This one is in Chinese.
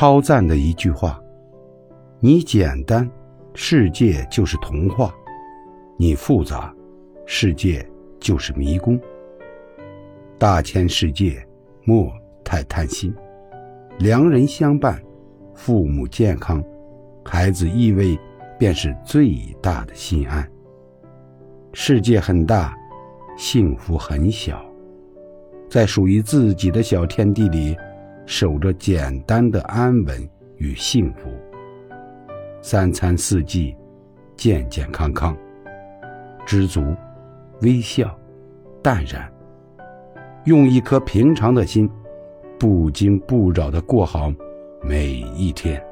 超赞的一句话：你简单，世界就是童话；你复杂，世界就是迷宫。大千世界，莫太贪心。良人相伴，父母健康，孩子依偎，便是最大的心安。世界很大，幸福很小，在属于自己的小天地里，守着简单的安稳与幸福。三餐四季，健健康康，知足，微笑，淡然，用一颗平常的心。不惊不扰地过好每一天。